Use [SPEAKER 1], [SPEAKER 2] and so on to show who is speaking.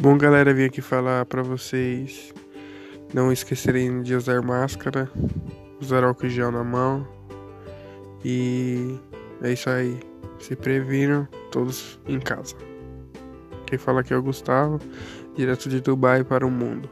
[SPEAKER 1] Bom, galera, vim aqui falar para vocês não esquecerem de usar máscara, usar álcool gel na mão e é isso aí. Se previram todos em casa. Quem fala aqui é o Gustavo, direto de Dubai para o mundo.